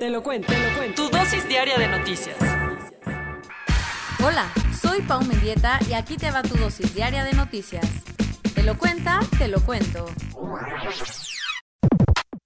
Te lo cuento, te lo cuento. Tu dosis diaria de noticias. Hola, soy Pau Mendieta y aquí te va tu dosis diaria de noticias. Te lo cuenta, te lo cuento.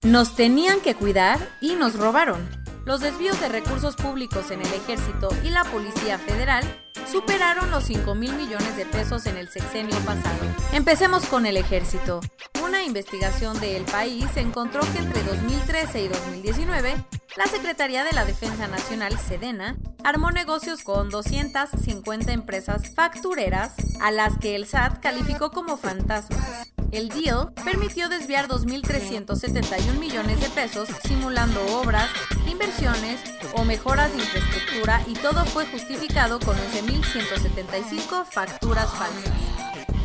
Nos tenían que cuidar y nos robaron. Los desvíos de recursos públicos en el ejército y la Policía Federal superaron los 5 mil millones de pesos en el sexenio pasado. Empecemos con el ejército. Una investigación de El País encontró que entre 2013 y 2019, la Secretaría de la Defensa Nacional, Sedena, armó negocios con 250 empresas factureras a las que el SAT calificó como fantasmas. El deal permitió desviar 2.371 millones de pesos simulando obras, inversiones o mejoras de infraestructura y todo fue justificado con 11.175 facturas falsas.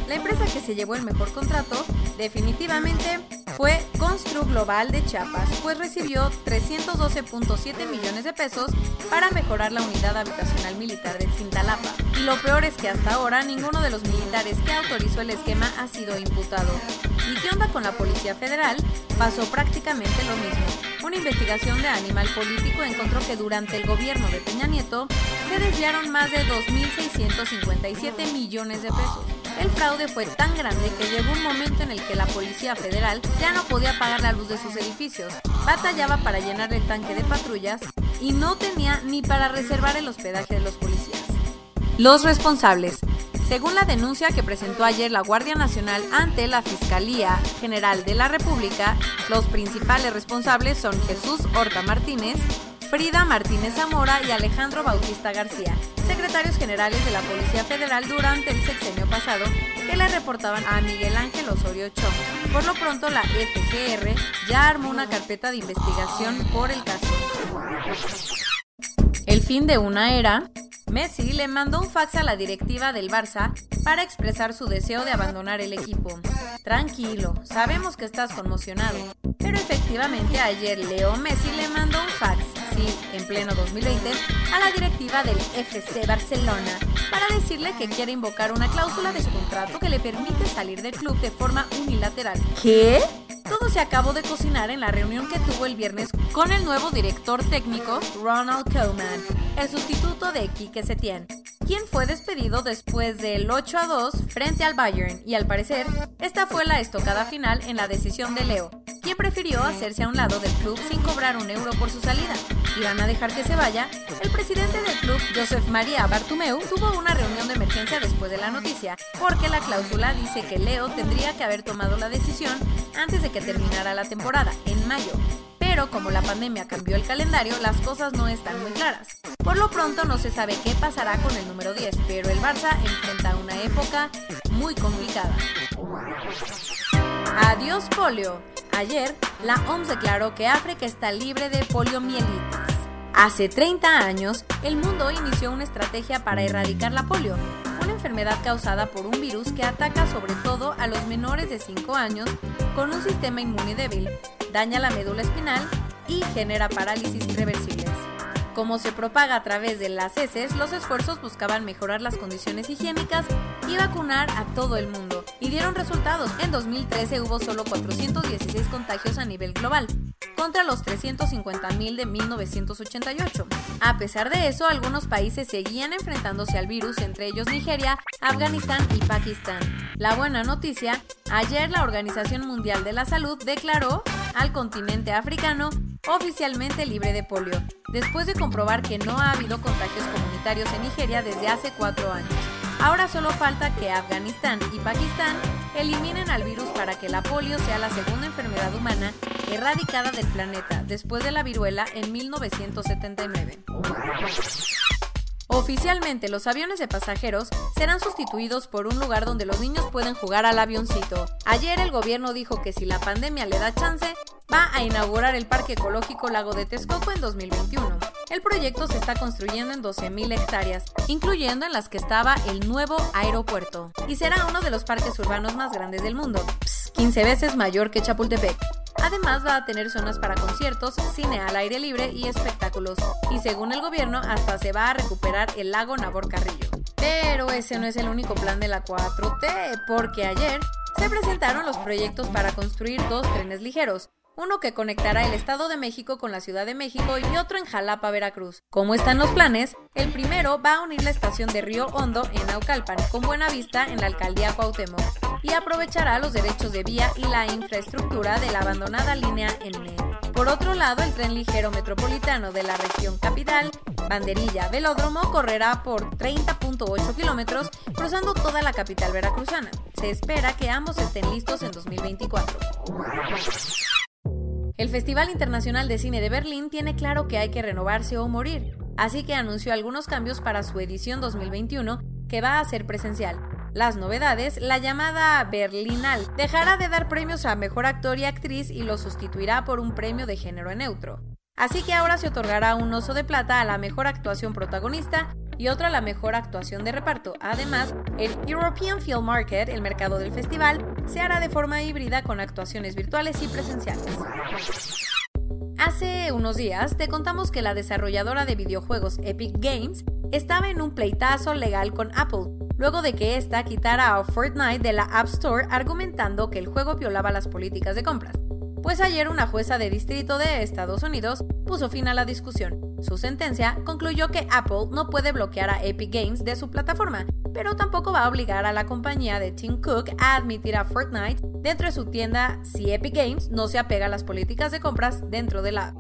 La empresa que se llevó el mejor contrato definitivamente fue Constru Global de Chiapas, pues recibió 312.7 millones de pesos para mejorar la unidad habitacional militar de Cintalapa. Y lo peor es que hasta ahora ninguno de los militares que autorizó el esquema ha sido imputado. ¿Y qué onda con la Policía Federal? Pasó prácticamente lo mismo. Una investigación de Animal Político encontró que durante el gobierno de Peña Nieto se desviaron más de 2.657 millones de pesos. El fraude fue tan grande que llegó un momento en el que la Policía Federal ya no podía pagar la luz de sus edificios, batallaba para llenar el tanque de patrullas y no tenía ni para reservar el hospedaje de los policías. Los responsables. Según la denuncia que presentó ayer la Guardia Nacional ante la Fiscalía General de la República, los principales responsables son Jesús Horta Martínez, Frida Martínez Zamora y Alejandro Bautista García, secretarios generales de la Policía Federal durante el sexenio pasado, que le reportaban a Miguel Ángel Osorio Chong. Por lo pronto, la FGR ya armó una carpeta de investigación por el caso. El fin de una era, Messi le mandó un fax a la directiva del Barça para expresar su deseo de abandonar el equipo. Tranquilo, sabemos que estás conmocionado, pero efectivamente ayer Leo Messi le mandó un fax en pleno 2020, a la directiva del FC Barcelona para decirle que quiere invocar una cláusula de su contrato que le permite salir del club de forma unilateral. ¿Qué? Todo se acabó de cocinar en la reunión que tuvo el viernes con el nuevo director técnico, Ronald Koeman, el sustituto de Quique Setién, quien fue despedido después del 8 a 2 frente al Bayern y al parecer esta fue la estocada final en la decisión de Leo, quien prefirió hacerse a un lado del club sin cobrar un euro por su salida. ¿Iban a dejar que se vaya? El presidente del club, Joseph María Bartumeu, tuvo una reunión de emergencia después de la noticia, porque la cláusula dice que Leo tendría que haber tomado la decisión antes de que terminara la temporada, en mayo. Pero como la pandemia cambió el calendario, las cosas no están muy claras. Por lo pronto no se sabe qué pasará con el número 10, pero el Barça enfrenta una época muy complicada. Adiós polio. Ayer, la OMS declaró que África está libre de poliomielitis. Hace 30 años, el mundo inició una estrategia para erradicar la polio, una enfermedad causada por un virus que ataca sobre todo a los menores de 5 años con un sistema inmune débil, daña la médula espinal y genera parálisis irreversibles. Como se propaga a través de las heces, los esfuerzos buscaban mejorar las condiciones higiénicas y vacunar a todo el mundo. Y dieron resultados. En 2013 hubo solo 416 contagios a nivel global, contra los 350.000 de 1988. A pesar de eso, algunos países seguían enfrentándose al virus, entre ellos Nigeria, Afganistán y Pakistán. La buena noticia, ayer la Organización Mundial de la Salud declaró al continente africano oficialmente libre de polio, después de comprobar que no ha habido contagios comunitarios en Nigeria desde hace cuatro años. Ahora solo falta que Afganistán y Pakistán eliminen al virus para que la polio sea la segunda enfermedad humana erradicada del planeta después de la viruela en 1979. Oficialmente, los aviones de pasajeros serán sustituidos por un lugar donde los niños pueden jugar al avioncito. Ayer el gobierno dijo que si la pandemia le da chance, va a inaugurar el Parque Ecológico Lago de Texcoco en 2021. El proyecto se está construyendo en 12.000 hectáreas, incluyendo en las que estaba el nuevo aeropuerto, y será uno de los parques urbanos más grandes del mundo, 15 veces mayor que Chapultepec. Además va a tener zonas para conciertos, cine al aire libre y espectáculos. Y según el gobierno, hasta se va a recuperar el lago Nabor Carrillo. Pero ese no es el único plan de la 4T, porque ayer se presentaron los proyectos para construir dos trenes ligeros, uno que conectará el Estado de México con la Ciudad de México y otro en Jalapa, Veracruz. Como están los planes, el primero va a unir la estación de Río Hondo en Naucalpan con Buena Vista en la alcaldía Cuauhtémoc y aprovechará los derechos de vía y la infraestructura de la abandonada línea N. Por otro lado, el tren ligero metropolitano de la región capital, Banderilla Velódromo, correrá por 30.8 kilómetros cruzando toda la capital veracruzana. Se espera que ambos estén listos en 2024. El Festival Internacional de Cine de Berlín tiene claro que hay que renovarse o morir, así que anunció algunos cambios para su edición 2021 que va a ser presencial. Las novedades, la llamada Berlinal dejará de dar premios a mejor actor y actriz y lo sustituirá por un premio de género neutro. Así que ahora se otorgará un oso de plata a la mejor actuación protagonista y otra la mejor actuación de reparto. Además, el European Film Market, el mercado del festival, se hará de forma híbrida con actuaciones virtuales y presenciales. Hace unos días te contamos que la desarrolladora de videojuegos Epic Games estaba en un pleitazo legal con Apple, luego de que ésta quitara a Fortnite de la App Store argumentando que el juego violaba las políticas de compras. Pues ayer una jueza de distrito de Estados Unidos puso fin a la discusión. Su sentencia concluyó que Apple no puede bloquear a Epic Games de su plataforma, pero tampoco va a obligar a la compañía de Tim Cook a admitir a Fortnite dentro de su tienda si Epic Games no se apega a las políticas de compras dentro de la...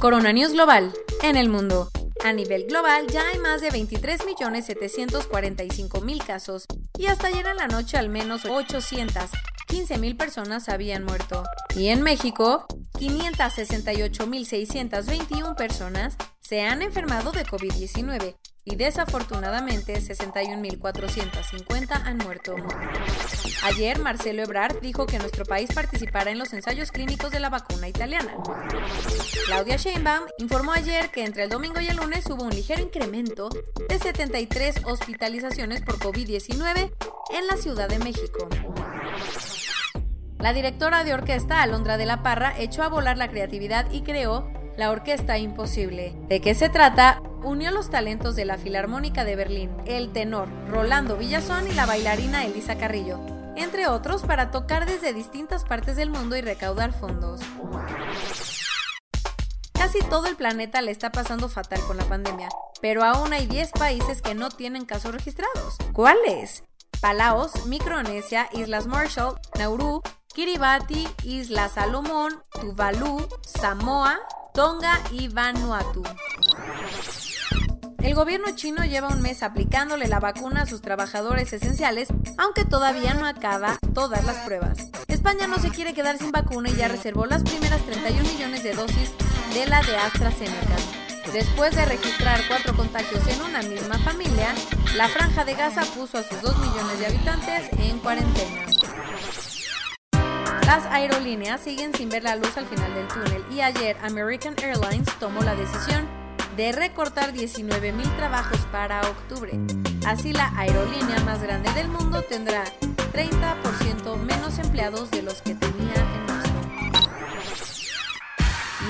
Corona News Global. En el mundo. A nivel global ya hay más de 23.745.000 casos y hasta ayer en la noche al menos 815.000 personas habían muerto. Y en México, 568.621 personas se han enfermado de COVID-19 y desafortunadamente 61.450 han muerto. Ayer Marcelo Ebrard dijo que nuestro país participará en los ensayos clínicos de la vacuna italiana. Claudia Sheinbaum informó ayer que entre el domingo y el lunes hubo un ligero incremento de 73 hospitalizaciones por COVID-19 en la Ciudad de México. La directora de orquesta, Alondra de la Parra, echó a volar la creatividad y creó la Orquesta Imposible. ¿De qué se trata? Unió los talentos de la Filarmónica de Berlín, el tenor Rolando Villazón y la bailarina Elisa Carrillo, entre otros para tocar desde distintas partes del mundo y recaudar fondos. Casi todo el planeta le está pasando fatal con la pandemia, pero aún hay 10 países que no tienen casos registrados. ¿Cuáles? Palaos, Micronesia, Islas Marshall, Nauru, Kiribati, Islas Salomón, Tuvalu, Samoa, Tonga y Vanuatu. El gobierno chino lleva un mes aplicándole la vacuna a sus trabajadores esenciales, aunque todavía no acaba todas las pruebas. España no se quiere quedar sin vacuna y ya reservó las primeras 31 millones de dosis de la de AstraZeneca. Después de registrar cuatro contagios en una misma familia, la franja de Gaza puso a sus 2 millones de habitantes en cuarentena. Las aerolíneas siguen sin ver la luz al final del túnel y ayer American Airlines tomó la decisión de recortar 19.000 trabajos para octubre. Así la aerolínea más grande del mundo tendrá 30% menos empleados de los que tenía en marzo.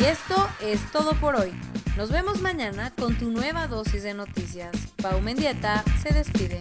Y esto es todo por hoy. Nos vemos mañana con tu nueva dosis de noticias. Pau Mendieta se despide.